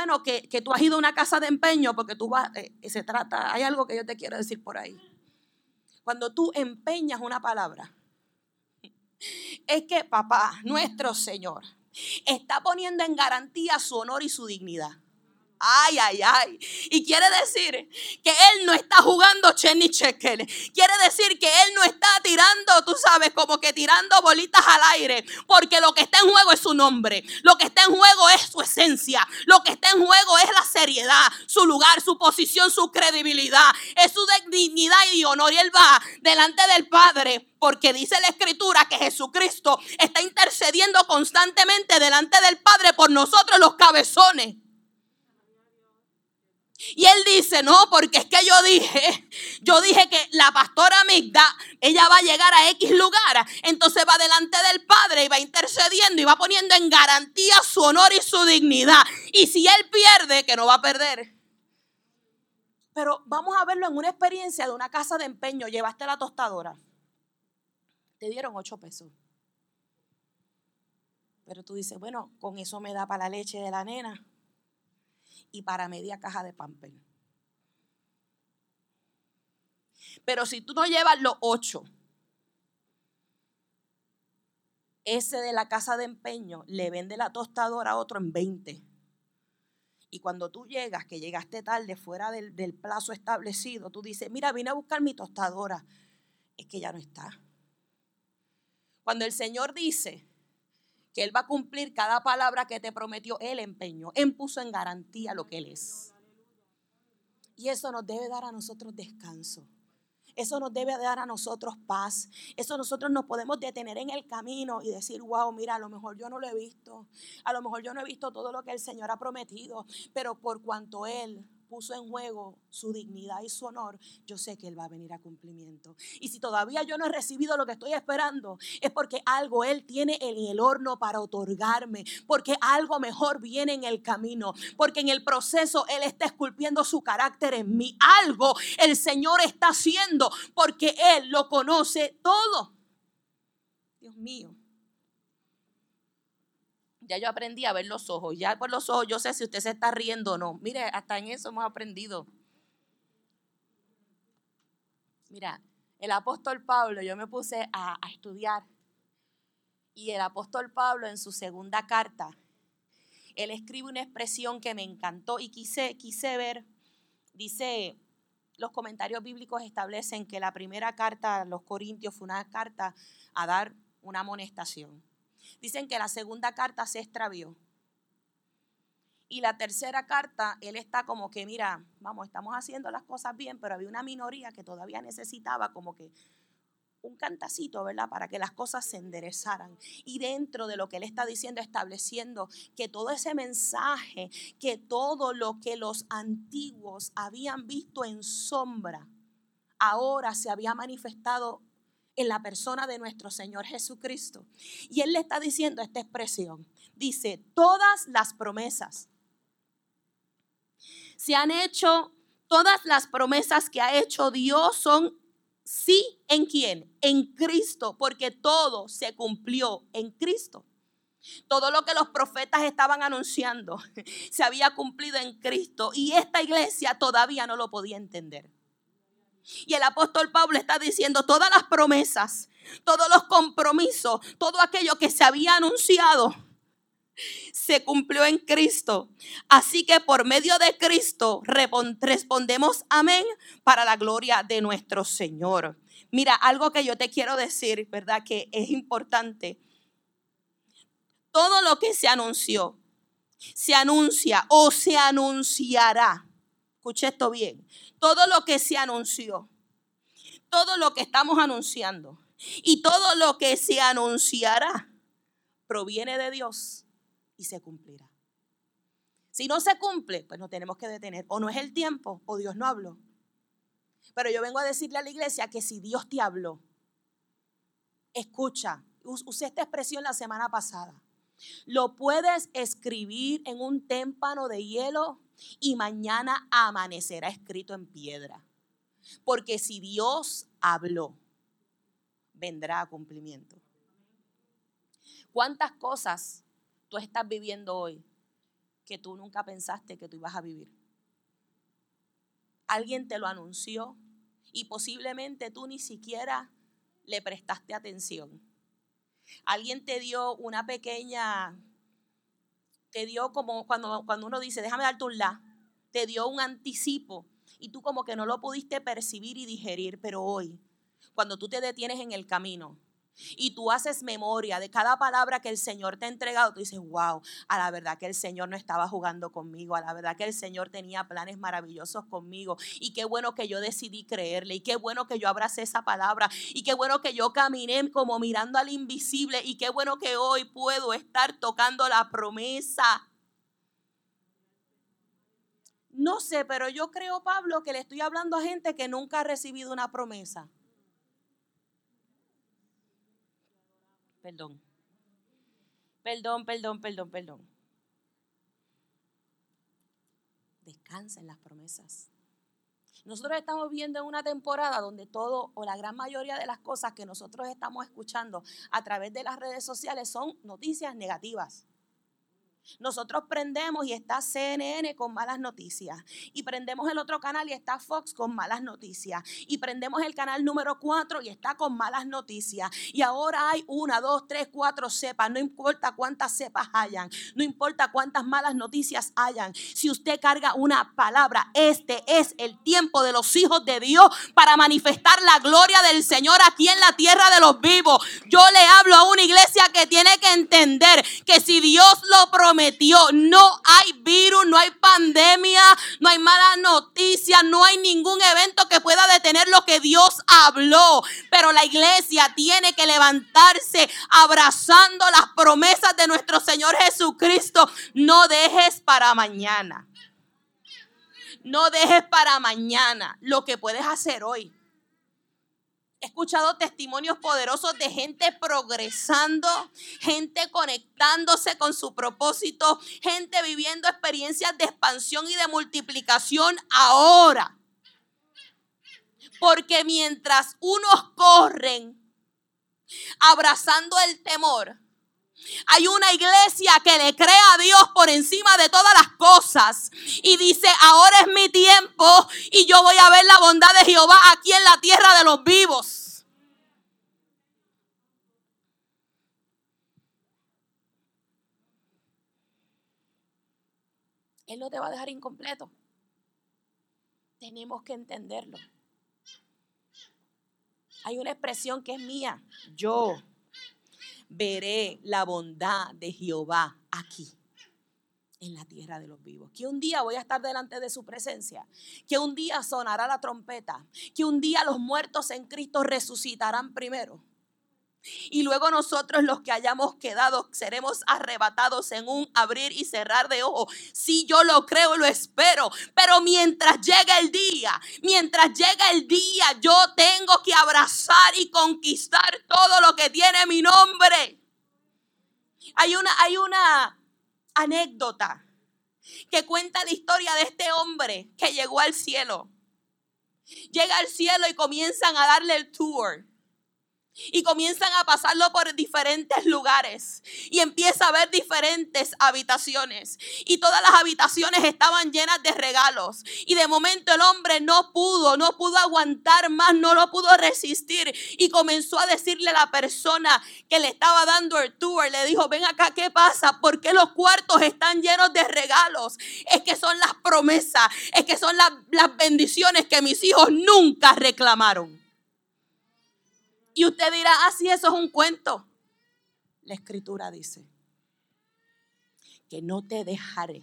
bueno que, tú has ido a una casa de empeño porque tú vas, eh, se trata, hay algo que yo te quiero decir por ahí. Cuando tú empeñas una palabra, es que papá, nuestro Señor, está poniendo en garantía su honor y su dignidad. Ay, ay, ay. Y quiere decir que él no está jugando Chenny Chekel. Quiere decir que él no está tirando, tú sabes, como que tirando bolitas al aire. Porque lo que está en juego es su nombre. Lo que está en juego es su esencia. Lo que está en juego es la seriedad, su lugar, su posición, su credibilidad. Es su dignidad y honor. Y él va delante del Padre porque dice la escritura que Jesucristo está intercediendo constantemente delante del Padre por nosotros los cabezones. Y él dice, no, porque es que yo dije, yo dije que la pastora Migda, ella va a llegar a X lugar. Entonces va delante del Padre y va intercediendo y va poniendo en garantía su honor y su dignidad. Y si él pierde, que no va a perder. Pero vamos a verlo en una experiencia de una casa de empeño. Llevaste la tostadora. Te dieron ocho pesos. Pero tú dices, bueno, con eso me da para la leche de la nena y para media caja de pamper. Pero si tú no llevas los ocho, ese de la casa de empeño le vende la tostadora a otro en 20. Y cuando tú llegas, que llegaste tarde, fuera del, del, plazo establecido, tú dices, mira, vine a buscar mi tostadora. Es que ya no está. Cuando el Señor dice, que Él va a cumplir cada palabra que te prometió, Él empeñó, Él puso en garantía lo que Él es. Y eso nos debe dar a nosotros descanso. Eso nos debe dar a nosotros paz. Eso nosotros nos podemos detener en el camino y decir, wow, mira, a lo mejor yo no lo he visto. A lo mejor yo no he visto todo lo que el Señor ha prometido. Pero por cuanto Él puso en juego su dignidad y su honor, yo sé que Él va a venir a cumplimiento. Y si todavía yo no he recibido lo que estoy esperando, es porque algo Él tiene en el horno para otorgarme, porque algo mejor viene en el camino, porque en el proceso Él está esculpiendo su carácter en mí. Algo el Señor está haciendo, porque Él lo conoce todo. Dios mío. Ya yo aprendí a ver los ojos. Ya por los ojos yo sé si usted se está riendo o no. Mire, hasta en eso hemos aprendido. Mira, el apóstol Pablo, yo me puse a, estudiar. Y el apóstol Pablo en su segunda carta, él escribe una expresión que me encantó y quise, quise ver. Dice, los comentarios bíblicos establecen que la primera carta a los Corintios fue una carta a dar una amonestación. Dicen que la segunda carta se extravió. Y la tercera carta, él está como que, mira, vamos, estamos haciendo las cosas bien, pero había una minoría que todavía necesitaba como que un cantacito, ¿verdad? Para que las cosas se enderezaran. Y dentro de lo que él está diciendo, estableciendo que todo ese mensaje, que todo lo que los antiguos habían visto en sombra, ahora se había manifestado en la persona de nuestro Señor Jesucristo. Y Él le está diciendo esta expresión. Dice, todas las promesas se han hecho, todas las promesas que ha hecho Dios son sí en quién? En Cristo, porque todo se cumplió en Cristo. Todo lo que los profetas estaban anunciando se había cumplido en Cristo y esta iglesia todavía no lo podía entender. Y el apóstol Pablo está diciendo todas las promesas, todos los compromisos, todo aquello que se había anunciado, se cumplió en Cristo. Así que por medio de Cristo respondemos amén para la gloria de nuestro Señor. Mira, algo que yo te quiero decir, ¿verdad? Que es importante. Todo lo que se anunció, se anuncia o se anunciará Escuche esto bien. Todo lo que se anunció, todo lo que estamos anunciando y todo lo que se anunciará proviene de Dios y se cumplirá. Si no se cumple, pues nos tenemos que detener. O no es el tiempo o Dios no habló. Pero yo vengo a decirle a la iglesia que si Dios te habló, escucha, usé esta expresión la semana pasada. Lo puedes escribir en un témpano de hielo y mañana amanecerá escrito en piedra. Porque si Dios habló, vendrá a cumplimiento. ¿Cuántas cosas tú estás viviendo hoy que tú nunca pensaste que tú ibas a vivir. Alguien te lo anunció y posiblemente tú ni siquiera le prestaste atención. Alguien te dio una pequeña, te dio como cuando, cuando uno dice, déjame darte un la, te dio un anticipo y tú como que no lo pudiste percibir y digerir, pero hoy, cuando tú te detienes en el camino, y tú haces memoria de cada palabra que el Señor te ha entregado, tú dices, wow, a la verdad que el Señor no estaba jugando conmigo, a la verdad que el Señor tenía planes maravillosos conmigo y qué bueno que yo decidí creerle y qué bueno que yo abracé esa palabra y qué bueno que yo caminé como mirando al invisible y qué bueno que hoy puedo estar tocando la promesa. No sé, pero yo creo, Pablo, que le estoy hablando a gente que nunca ha recibido una promesa. Perdón. Perdón, perdón, perdón, perdón. Descansa en las promesas. Nosotros estamos viendo en una temporada donde todo o la gran mayoría de las cosas que nosotros estamos escuchando a través de las redes sociales son noticias negativas. Nosotros prendemos y está CNN con malas noticias. Y prendemos el otro canal y está Fox con malas noticias. Y prendemos el canal número 4 y está con malas noticias. Y ahora hay una, dos, tres, cuatro cepas. No importa cuántas cepas hayan. No importa cuántas malas noticias hayan. Si usted carga una palabra, este es el tiempo de los hijos de Dios para manifestar la gloria del Señor aquí en la tierra de los vivos. Yo le hablo a una iglesia que tiene que entender que si Dios lo promete, No hay virus, no hay pandemia, no hay malas noticias, no hay ningún evento que pueda detener lo que Dios habló. Pero la iglesia tiene que levantarse abrazando las promesas de nuestro Señor Jesucristo. No dejes para mañana. No dejes para mañana lo que puedes hacer hoy. He escuchado testimonios poderosos de gente progresando, gente conectándose con su propósito, gente viviendo experiencias de expansión y de multiplicación ahora. Porque mientras unos corren abrazando el temor, hay una iglesia que le cree a Dios por encima de todas las cosas y dice, ahora es mi tiempo y yo voy a ver la bondad de Jehová aquí en la tierra de los vivos. Él no te va a dejar incompleto. Tenemos que entenderlo. Hay una expresión que es mía. Yo veré la bondad de Jehová aquí en la tierra de los vivos. Que un día voy a estar delante de su presencia. Que un día sonará la trompeta. Que un día los muertos en Cristo resucitarán primero. Y luego nosotros los que hayamos quedado seremos arrebatados en un abrir y cerrar de ojos. Si yo lo creo, lo espero. Pero mientras llega el día, mientras llega el día, yo tengo que abrazar y conquistar todo lo que tiene mi nombre. Hay una, hay una anécdota que cuenta la historia de este hombre que llegó al cielo. Llega al cielo y comienzan a darle el tour y comienzan a pasarlo por diferentes lugares y empieza a ver diferentes habitaciones y todas las habitaciones estaban llenas de regalos y de momento el hombre no pudo, no pudo aguantar más, no lo pudo resistir y comenzó a decirle a la persona que le estaba dando el tour, le dijo, ven acá, ¿qué pasa? ¿Por qué los cuartos están llenos de regalos? Es que son las promesas, es que son las, las bendiciones que mis hijos nunca reclamaron. Y usted dirá, ah, eso es un cuento. La escritura dice que no te dejaré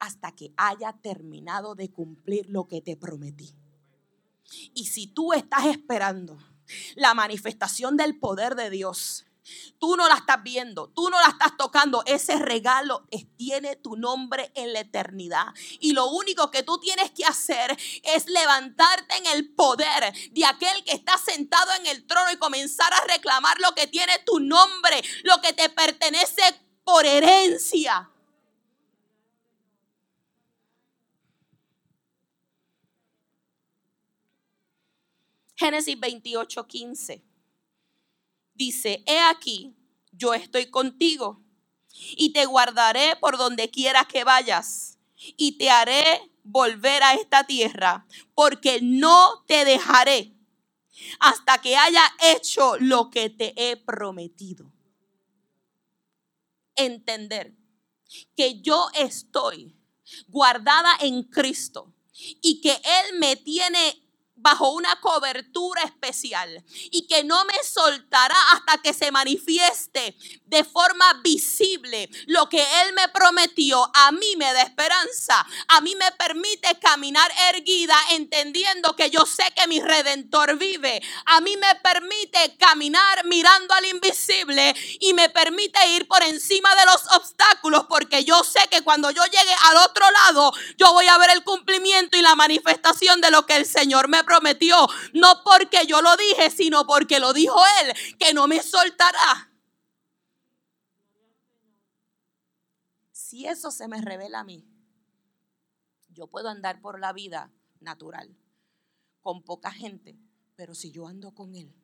hasta que haya terminado de cumplir lo que te prometí. Y si tú estás esperando la manifestación del poder de Dios, Tú no la estás viendo, tú no la estás tocando. Ese regalo tiene tu nombre en la eternidad. Y lo único que tú tienes que hacer es levantarte en el poder de aquel que está sentado en el trono y comenzar a reclamar lo que tiene tu nombre, lo que te pertenece por herencia. Génesis 28, 15 dice, he aquí, yo estoy contigo y te guardaré por donde quieras que vayas y te haré volver a esta tierra, porque no te dejaré hasta que haya hecho lo que te he prometido. Entender que yo estoy guardada en Cristo y que Él me tiene bajo una cobertura especial y que no me soltará hasta que se manifieste de forma visible lo que Él me prometió, a mí me da esperanza, a mí me permite caminar erguida entendiendo que yo sé que mi redentor vive, a mí me permite caminar mirando al invisible y me permite ir por encima de los obstáculos porque yo sé que cuando yo llegue al otro lado yo voy a ver el cumplimiento y la manifestación de lo que el Señor me prometió, no porque yo lo dije, sino porque lo dijo Él, que no me soltará. Si eso se me revela a mí, yo puedo andar por la vida natural, con poca gente, pero si yo ando con Él,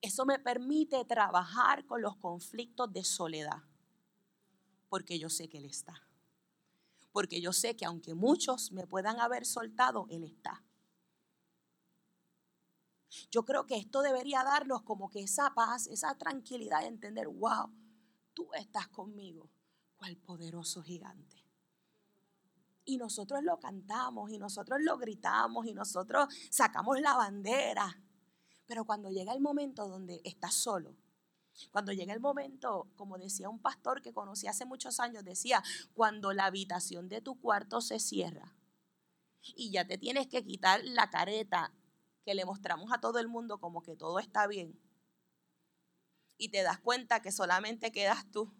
eso me permite trabajar con los conflictos de soledad, porque yo sé que Él está porque yo sé que aunque muchos me puedan haber soltado, Él está. Yo creo que esto debería darnos como que esa paz, esa tranquilidad de entender, wow, tú estás conmigo, cual poderoso gigante. Y nosotros lo cantamos y nosotros lo gritamos y nosotros sacamos la bandera. Pero cuando llega el momento donde estás solo, cuando llega el momento, como decía un pastor que conocí hace muchos años, decía, cuando la habitación de tu cuarto se cierra y ya te tienes que quitar la careta que le mostramos a todo el mundo como que todo está bien y te das cuenta que solamente quedas tú,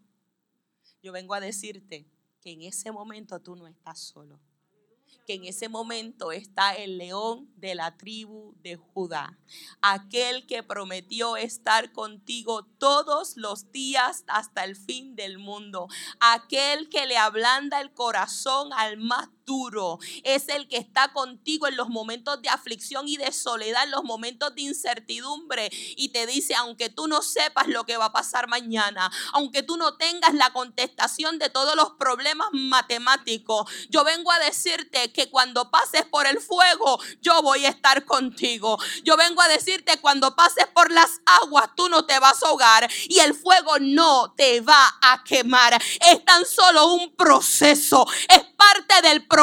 yo vengo a decirte que en ese momento tú no estás solo que en ese momento está el león de la tribu de Judá, aquel que prometió estar contigo todos los días hasta el fin del mundo, aquel que le ablanda el corazón al más duro, es el que está contigo en los momentos de aflicción y de soledad, en los momentos de incertidumbre y te dice, aunque tú no sepas lo que va a pasar mañana, aunque tú no tengas la contestación de todos los problemas matemáticos, yo vengo a decirte que cuando pases por el fuego, yo voy a estar contigo. Yo vengo a decirte, cuando pases por las aguas, tú no te vas a ahogar y el fuego no te va a quemar. Es tan solo un proceso, es parte del proceso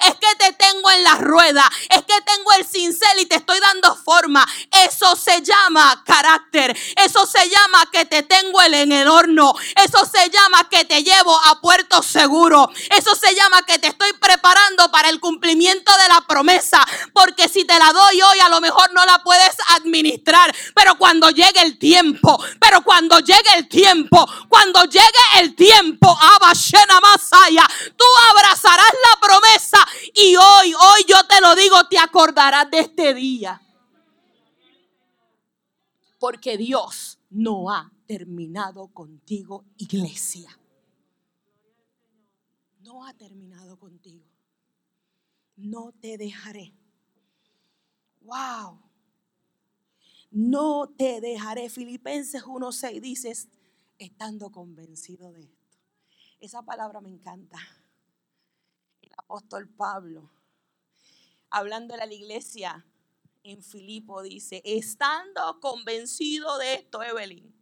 Es que te tengo en la rueda. Es que tengo el cincel y te estoy dando forma. Eso se llama carácter. Eso se llama que te tengo en el horno. Eso se llama que te llevo a puerto seguro. Eso se llama que te estoy preparando para el cumplimiento de la promesa. Porque si te la doy hoy, a lo mejor no la puedes administrar. Pero cuando llegue el tiempo, pero cuando llegue el tiempo, cuando llegue el tiempo, Abashena Masaya, tú abrazarás promesa y hoy, hoy yo te lo digo, te acordarás de este día. Porque Dios no ha terminado contigo, iglesia. No ha terminado contigo. No te dejaré. Wow. No te dejaré. Filipenses 1.6 dices, estando convencido de esto. Esa palabra me encanta apóstol Pablo, hablando a la iglesia en Filipo, dice, estando convencido de esto, Evelyn,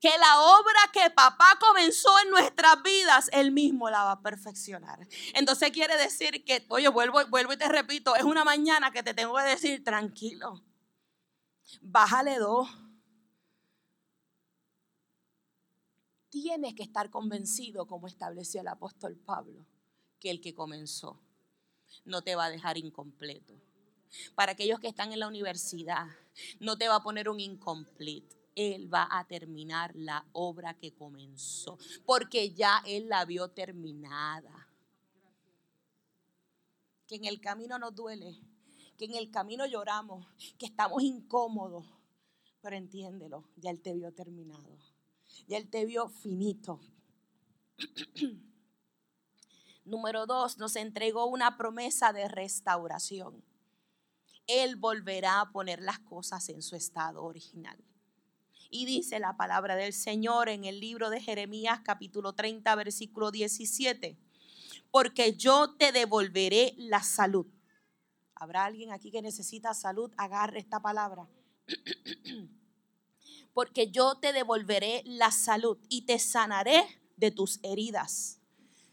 que la obra que papá comenzó en nuestras vidas, él mismo la va a perfeccionar. Entonces quiere decir que, oye, vuelvo, vuelvo y te repito, es una mañana que te tengo que decir, tranquilo, bájale dos tienes que estar convencido, como estableció el apóstol Pablo, que el que comenzó no te va a dejar incompleto. Para aquellos que están en la universidad, no te va a poner un incomplete. Él va a terminar la obra que comenzó, porque ya Él la vio terminada. Que en el camino nos duele, que en el camino lloramos, que estamos incómodos, pero entiéndelo, ya Él te vio terminado. Ya Él te vio finito. Número dos, nos entregó una promesa de restauración. Él volverá a poner las cosas en su estado original. Y dice la palabra del Señor en el libro de Jeremías capítulo 30 versículo 17. Porque yo te devolveré la salud. ¿Habrá alguien aquí que necesita salud? Agarre esta palabra. Porque yo te devolveré la salud y te sanaré de tus heridas.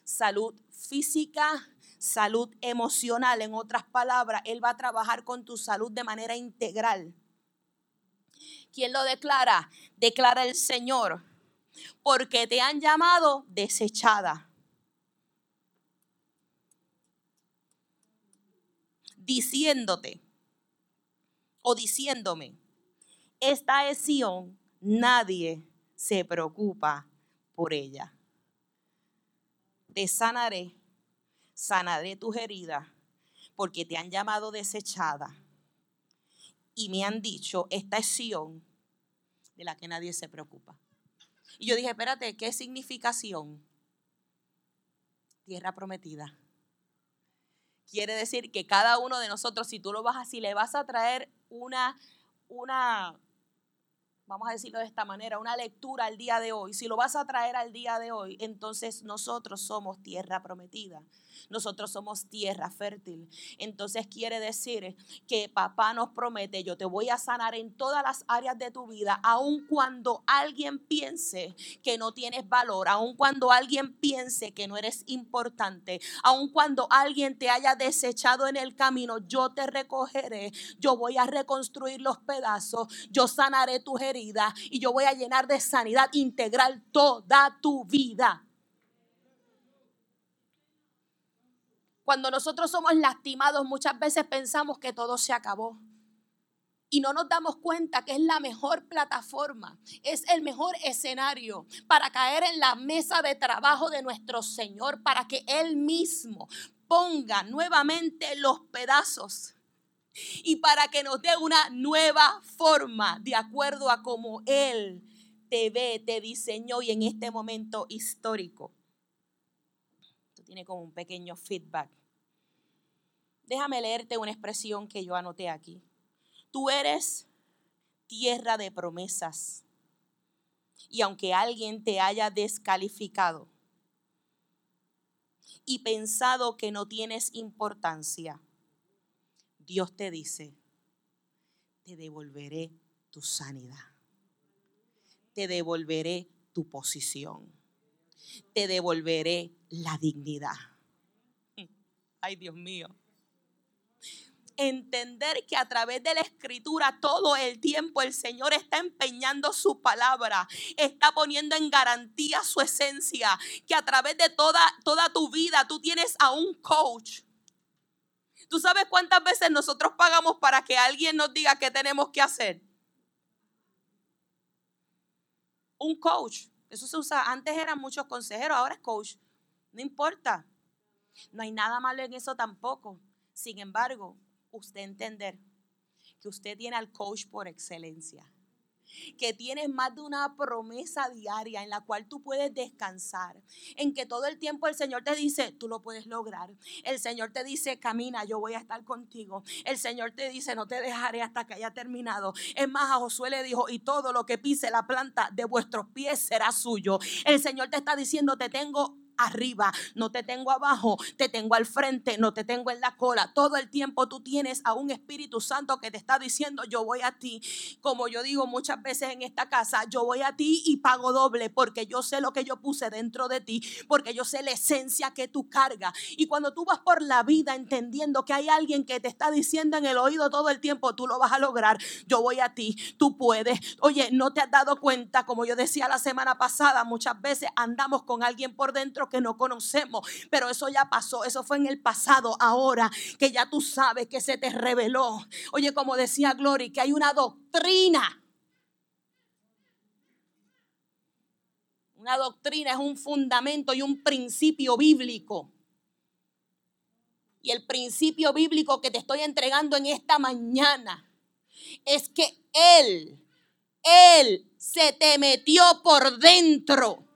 Salud física, salud emocional. En otras palabras, Él va a trabajar con tu salud de manera integral. ¿Quién lo declara? Declara el Señor. Porque te han llamado desechada. Diciéndote o diciéndome, esta es Sion, nadie se preocupa por ella. Te sanaré, sanaré tus heridas, porque te han llamado desechada y me han dicho, esta es Sion de la que nadie se preocupa. Y yo dije, espérate, ¿qué significa Sion? Tierra prometida. Quiere decir que cada uno de nosotros, si tú lo vas así, le vas a traer una, una, vamos a decirlo de esta manera, una lectura al día de hoy, si lo vas a traer al día de hoy, entonces nosotros somos tierra prometida. Nosotros somos tierra fértil. Entonces quiere decir que papá nos promete, yo te voy a sanar en todas las áreas de tu vida, aun cuando alguien piense que no tienes valor, aun cuando alguien piense que no eres importante, aun cuando alguien te haya desechado en el camino, yo te recogeré, yo voy a reconstruir los pedazos, yo sanaré tus heridas y yo voy a llenar de sanidad integral toda tu vida. Cuando nosotros somos lastimados, muchas veces pensamos que todo se acabó. Y no nos damos cuenta que es la mejor plataforma, es el mejor escenario para caer en la mesa de trabajo de nuestro Señor, para que Él mismo ponga nuevamente los pedazos y para que nos dé una nueva forma de acuerdo a cómo Él te ve, te diseñó y en este momento histórico. Esto tiene como un pequeño feedback. Déjame leerte una expresión que yo anoté aquí. Tú eres tierra de promesas. Y aunque alguien te haya descalificado y pensado que no tienes importancia, Dios te dice, te devolveré tu sanidad, te devolveré tu posición, te devolveré la dignidad. Ay, Dios mío. Entender que a través de la escritura todo el tiempo el Señor está empeñando su palabra, está poniendo en garantía su esencia, que a través de toda, toda tu vida tú tienes a un coach ¿Tú sabes cuántas veces nosotros pagamos para que alguien nos diga qué tenemos que hacer? Un coach. Eso se usa. Antes eran muchos consejeros, ahora es coach. No importa. No hay nada malo en eso tampoco. Sin embargo, usted entender que usted tiene al coach por excelencia que tienes más de una promesa diaria en la cual tú puedes descansar, en que todo el tiempo el Señor te dice, tú lo puedes lograr. El Señor te dice, camina, yo voy a estar contigo. El Señor te dice, no te dejaré hasta que haya terminado. Es más, a Josué le dijo, y todo lo que pise la planta de vuestros pies será suyo. El Señor te está diciendo, te tengo arriba, no te tengo abajo, te tengo al frente, no te tengo en la cola. Todo el tiempo tú tienes a un Espíritu Santo que te está diciendo, yo voy a ti. Como yo digo muchas veces en esta casa, yo voy a ti y pago doble porque yo sé lo que yo puse dentro de ti, porque yo sé la esencia que tú cargas. Y cuando tú vas por la vida entendiendo que hay alguien que te está diciendo en el oído todo el tiempo, tú lo vas a lograr, yo voy a ti, tú puedes. Oye, no te has dado cuenta, como yo decía la semana pasada, muchas veces andamos con alguien por dentro que no conocemos. Pero eso ya pasó, eso fue en el pasado. Ahora que ya tú sabes que se te reveló. Oye, como decía Glory, que hay una doctrina. Una doctrina es un fundamento y un principio bíblico. Y el principio bíblico que te estoy entregando en esta mañana es que Él, Él se te metió por dentro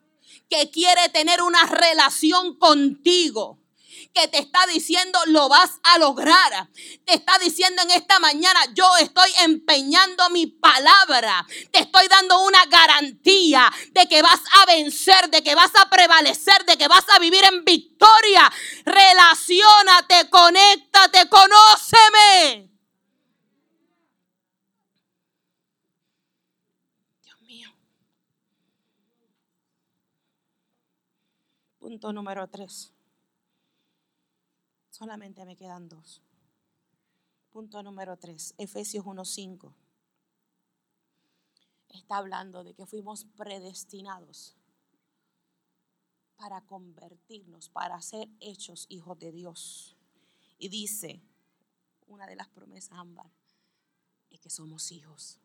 que quiere tener una relación contigo que te está diciendo lo vas a lograr. Te está diciendo en esta mañana, yo estoy empeñando mi palabra. Te estoy dando una garantía de que vas a vencer, de que vas a prevalecer, de que vas a vivir en victoria. Relaciónate, conéctate, conóceme. Dios mío. Punto número tres. Solamente me quedan dos. Punto número 3, Efesios 1.5. Está hablando de que fuimos predestinados para convertirnos, para ser hechos hijos de Dios. Y dice, una de las promesas, Ámbar, es que somos hijos.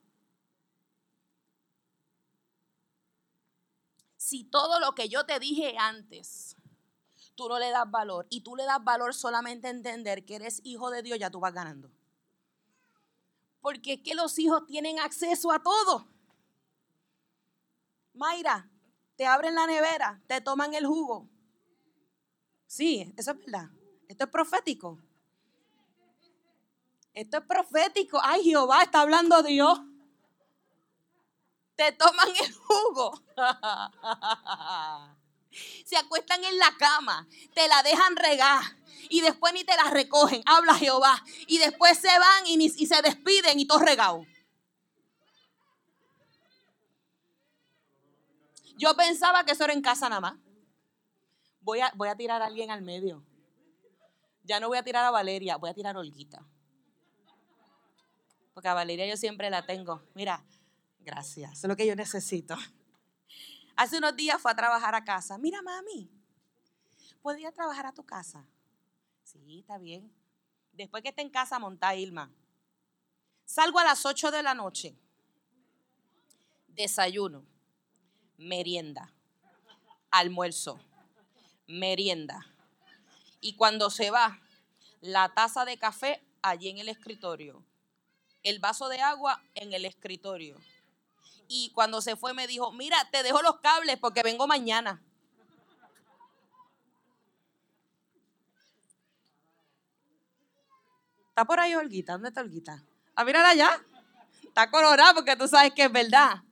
Si todo lo que yo te dije antes, tú no le das valor y tú le das valor solamente a entender que eres hijo de Dios, ya tú vas ganando. Porque es que los hijos tienen acceso a todo. Mayra, te abren la nevera, te toman el jugo. Sí, eso es verdad. Esto es profético. Esto es profético. Ay, Jehová, está hablando Dios. Te toman el jugo. Se acuestan en la cama, te la dejan regar y después ni te la recogen. Habla Jehová. Y después se van y, y se despiden y todo regado. Yo pensaba que eso era en casa nada más. Voy a, voy a tirar a alguien al medio. Ya no voy a tirar a Valeria, voy a tirar a Olguita. Porque a Valeria yo siempre la tengo. Mira, gracias, es lo que yo necesito. Hace unos días fue a trabajar a casa. Mira, mami, ¿podría trabajar a tu casa? Sí, está bien. Después que esté en casa, monta Ilma. Salgo a las 8 de la noche. Desayuno, merienda, almuerzo, merienda. Y cuando se va, la taza de café allí en el escritorio, el vaso de agua en el escritorio. Y cuando se fue me dijo, mira, te dejo los cables porque vengo mañana. ¿Está por ahí Olguita? ¿Dónde está Olguita? Ah, mírala allá. Está colorada porque tú sabes que es verdad.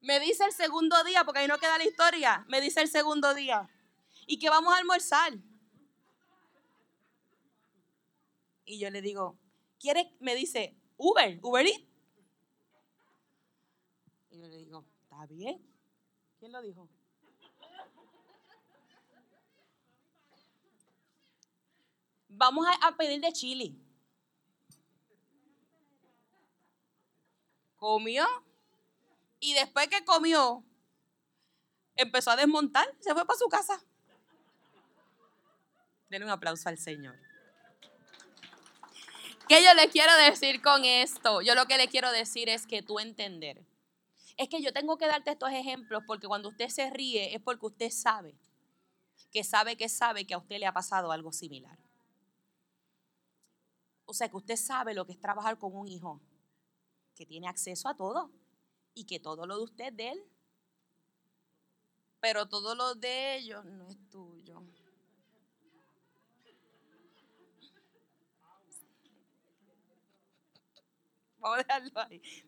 Me dice el segundo día, porque ahí no queda la historia. Me dice el segundo día. ¿Y que vamos a almorzar? Y yo le digo, ¿quieres? Me dice, Uber, Uber Eats. Y yo le digo, ¿está bien? ¿Quién lo dijo? Vamos a, pedir de chili. Comió. Y después que comió, empezó a desmontar, se fue para su casa. Denle un aplauso al Señor. ¿Qué yo le quiero decir con esto? Yo lo que le quiero decir es que tú entender. Es que yo tengo que darte estos ejemplos porque cuando usted se ríe es porque usted sabe, que sabe que sabe que a usted le ha pasado algo similar. O sea, que usted sabe lo que es trabajar con un hijo que tiene acceso a todo y que todo lo de usted es de él. Pero todo lo de ellos no es tuyo.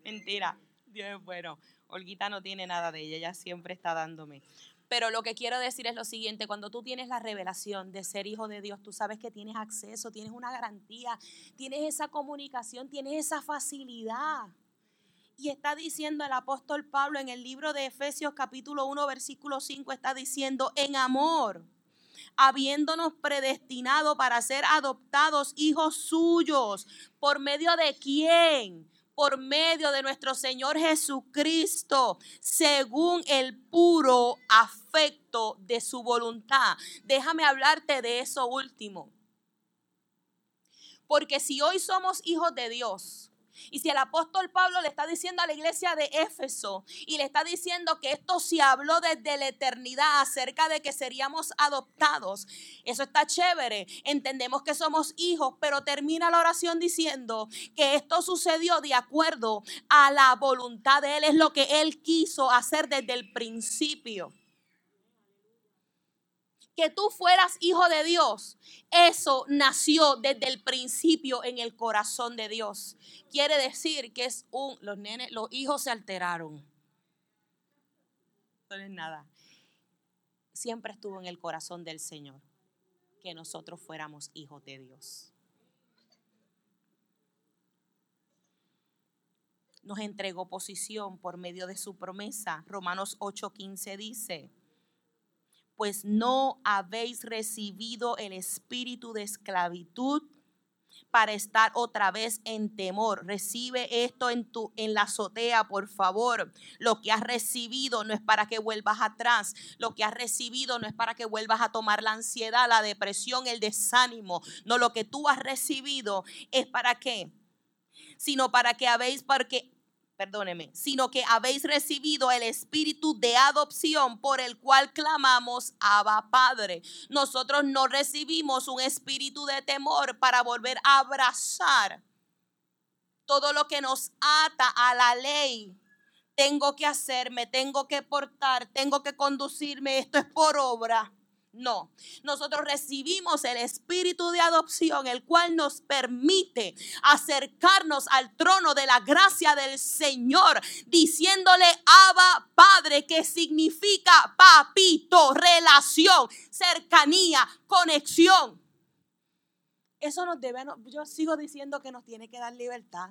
Mentira. Bueno. Olguita no tiene nada de ella. Ella siempre está dándome. Pero lo que quiero decir es lo siguiente, cuando tú tienes la revelación de ser hijo de Dios, tú sabes que tienes acceso, tienes una garantía, tienes esa comunicación, tienes esa facilidad. Y está diciendo el apóstol Pablo en el libro de Efesios capítulo 1 versículo 5, está diciendo, en amor, habiéndonos predestinado para ser adoptados hijos suyos, por medio de quién? Por medio de nuestro Señor Jesucristo, según el puro afecto de su voluntad. Déjame hablarte de eso último. Porque si hoy somos hijos de Dios, y si el apóstol Pablo le está diciendo a la iglesia de Éfeso y le está diciendo que esto se habló desde la eternidad acerca de que seríamos adoptados, eso está chévere. Entendemos que somos hijos, pero termina la oración diciendo que esto sucedió de acuerdo a la voluntad de Él, es lo que Él quiso hacer desde el principio. Que tú fueras hijo de Dios, eso nació desde el principio en el corazón de Dios. Quiere decir que es un, los los hijos se alteraron. No es nada. Siempre estuvo en el corazón del Señor que nosotros fuéramos hijos de Dios. Nos entregó posición por medio de su promesa. Romanos 8:15 dice, pues no habéis recibido el espíritu de esclavitud para estar otra vez en temor. Recibe esto en tu en la azotea, por favor. Lo que has recibido no es para que vuelvas atrás. Lo que has recibido no es para que vuelvas a tomar la ansiedad, la depresión, el desánimo. No, lo que tú has recibido es para qué? Sino para que habéis porque perdóneme, sino que habéis recibido el espíritu de adopción por el cual clamamos Abba Padre. Nosotros no recibimos un espíritu de temor para volver a abrazar todo lo que nos ata a la ley. Tengo que hacerme, tengo que portar, tengo que conducirme, esto es por obra. No, nosotros recibimos el espíritu de adopción, el cual nos permite acercarnos al trono de la gracia del Señor, diciéndole Abba Padre, que significa papito, relación, cercanía, conexión. Eso nos debe, yo sigo diciendo que nos tiene que dar libertad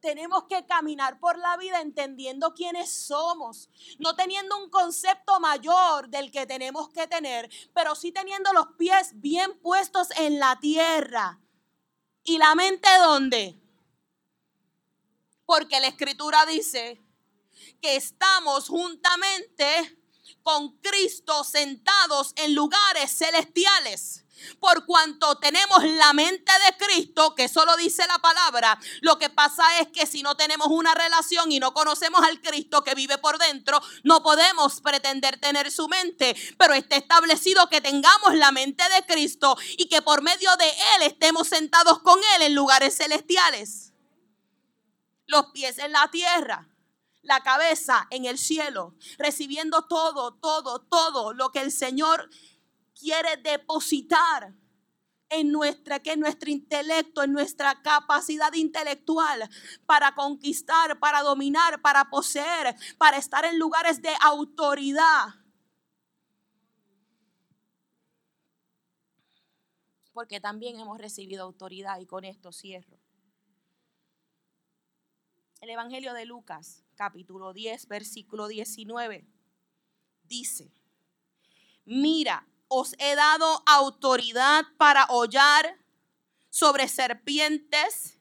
tenemos que caminar por la vida entendiendo quiénes somos, no teniendo un concepto mayor del que tenemos que tener, pero sí teniendo los pies bien puestos en la tierra. ¿Y la mente dónde? Porque la escritura dice que estamos juntamente con Cristo sentados en lugares celestiales. Por cuanto tenemos la mente de Cristo, que solo dice la palabra, lo que pasa es que si no tenemos una relación y no conocemos al Cristo que vive por dentro, no podemos pretender tener su mente. Pero está establecido que tengamos la mente de Cristo y que por medio de Él estemos sentados con Él en lugares celestiales. Los pies en la tierra la cabeza en el cielo, recibiendo todo, todo, todo lo que el Señor quiere depositar en nuestra que nuestro intelecto, en nuestra capacidad intelectual para conquistar, para dominar, para poseer, para estar en lugares de autoridad. Porque también hemos recibido autoridad y con esto cierro. El Evangelio de Lucas, capítulo 10, versículo 19, dice, mira, os he dado autoridad para hollar sobre serpientes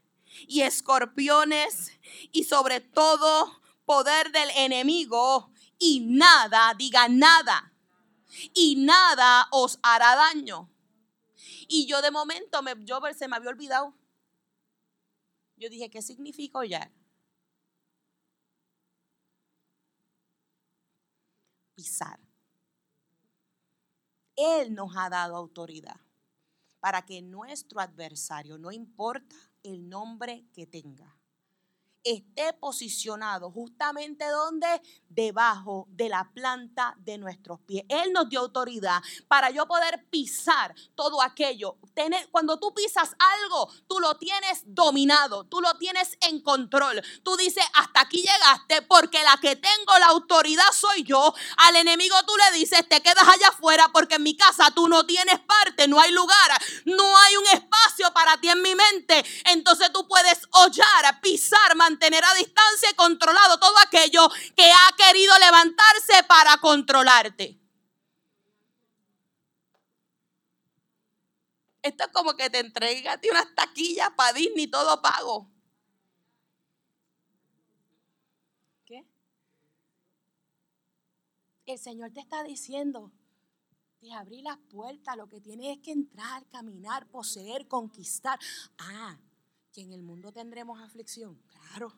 y escorpiones y sobre todo poder del enemigo y nada, diga nada, y nada os hará daño. Y yo de momento, me, yo se me había olvidado. Yo dije, ¿qué significa hollar? Pisar. Él nos ha dado autoridad para que nuestro adversario, no importa el nombre que tenga, esté posicionado justamente donde debajo de la planta de nuestros pies. Él nos dio autoridad para yo poder pisar todo aquello. Cuando tú pisas algo, tú lo tienes dominado, tú lo tienes en control. Tú dices, hasta aquí llegaste porque la que tengo la autoridad soy yo. Al enemigo tú le dices, te quedas allá afuera porque en mi casa tú no tienes parte, no hay lugar, no hay un espacio para ti en mi mente. Entonces tú puedes hollar, pisar, mantener a distancia y controlado todo aquello que ha querido levantarse para controlarte. Esto es como que te entregas unas taquillas para Disney todo pago. ¿Qué? El Señor te está diciendo, te abrí las puertas, lo que tienes es que entrar, caminar, poseer, conquistar. Ah, que en el mundo tendremos aflicción, claro.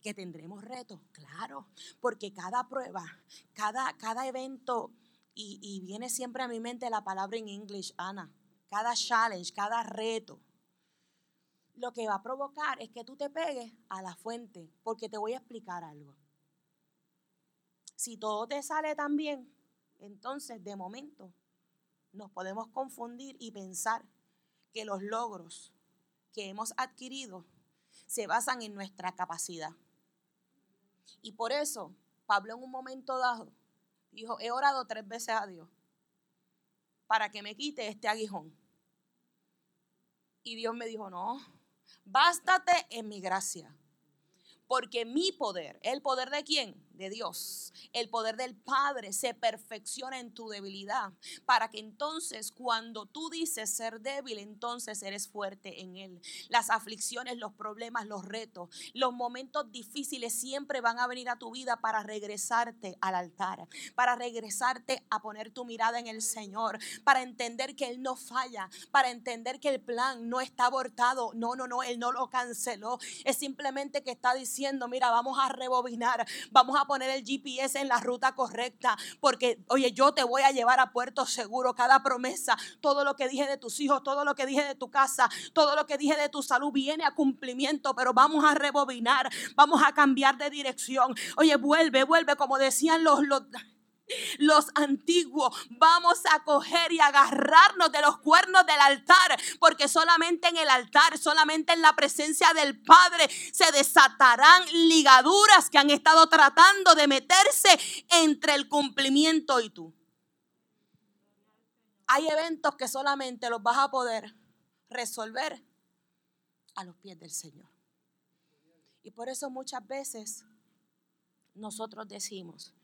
Que tendremos retos, claro. Porque cada prueba, cada, cada evento, y, y viene siempre a mi mente la palabra en inglés, Ana, cada challenge, cada reto, lo que va a provocar es que tú te pegues a la fuente, porque te voy a explicar algo. Si todo te sale tan bien, entonces de momento nos podemos confundir y pensar que los logros que hemos adquirido se basan en nuestra capacidad. Y por eso, Pablo en un momento dado dijo, he orado tres veces a Dios para que me quite este aguijón. Y Dios me dijo, no, bástate en mi gracia. Porque mi poder, ¿el poder de quién? De Dios. El poder del Padre se perfecciona en tu debilidad. Para que entonces cuando tú dices ser débil, entonces eres fuerte en Él. Las aflicciones, los problemas, los retos, los momentos difíciles siempre van a venir a tu vida para regresarte al altar. Para regresarte a poner tu mirada en el Señor. Para entender que Él no falla. Para entender que el plan no está abortado. No, no, no, Él no lo canceló. Es simplemente que está diciendo mira, vamos a rebobinar, vamos a poner el GPS en la ruta correcta, porque, oye, yo te voy a llevar a puerto seguro, cada promesa, todo lo que dije de tus hijos, todo lo que dije de tu casa, todo lo que dije de tu salud viene a cumplimiento, pero vamos a rebobinar, vamos a cambiar de dirección. Oye, vuelve, vuelve, como decían los, los antiguos. Vamos a coger y agarrarnos de los cuernos del altar, porque solamente en el altar, solamente en la presencia del Padre se desatarán ligaduras que han estado tratando de meterse entre el cumplimiento y tú. Hay eventos que solamente los vas a poder resolver a los pies del Señor. Y por eso muchas veces nosotros decimos,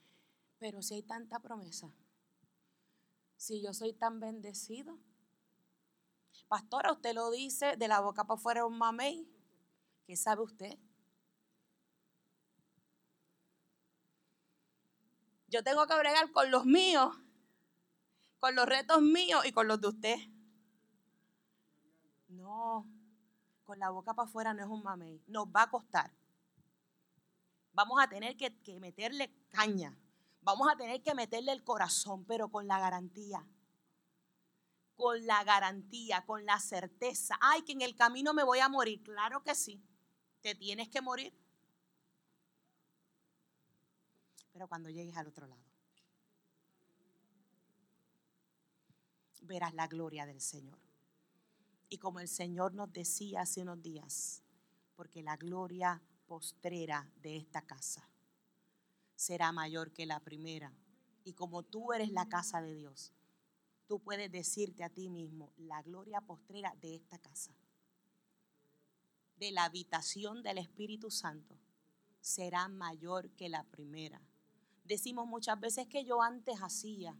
pero si hay tanta promesa, si yo soy tan bendecido, pastora, usted lo dice de la boca para afuera un mamey, ¿qué sabe usted? Yo tengo que bregar con los míos, con los retos míos y con los de usted. No, con la boca para afuera no es un mamey, nos va a costar. Vamos a tener que, que meterle caña. Vamos a tener que meterle el corazón, pero con la garantía. Con la garantía, con la certeza. Ay, que en el camino me voy a morir. Claro que sí. Te tienes que morir. Pero cuando llegues al otro lado, verás la gloria del Señor. Y como el Señor nos decía hace unos días, porque la gloria postrera de esta casa será mayor que la primera. Y como tú eres la casa de Dios, tú puedes decirte a ti mismo, la gloria postrera de esta casa, de la habitación del Espíritu Santo, será mayor que la primera. Decimos muchas veces que yo antes hacía.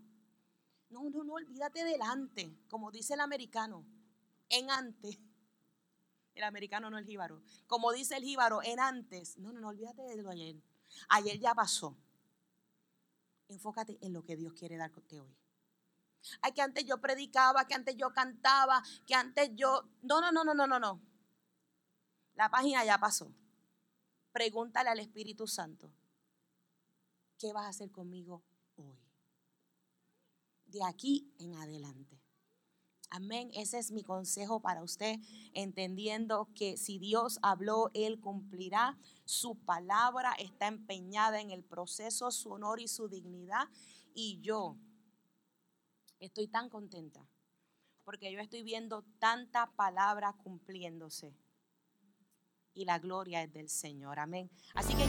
No, no, no, olvídate del antes, como dice el americano, en antes. El americano no el jíbaro. Como dice el jíbaro, en antes. No, no, no, olvídate de lo ayer. Ayer ya pasó. Enfócate en lo que Dios quiere darte hoy. Ay, que antes yo predicaba, que antes yo cantaba, que antes yo... No, no, no, no, no, no, no. La página ya pasó. Pregúntale al Espíritu Santo, ¿qué vas a hacer conmigo hoy? De aquí en adelante. Amén. Ese es mi consejo para usted, entendiendo que si Dios habló, Él cumplirá. Su palabra está empeñada en el proceso, su honor y su dignidad. Y yo estoy tan contenta porque yo estoy viendo tanta palabra cumpliéndose. Y la gloria es del Señor. Amén. Así que...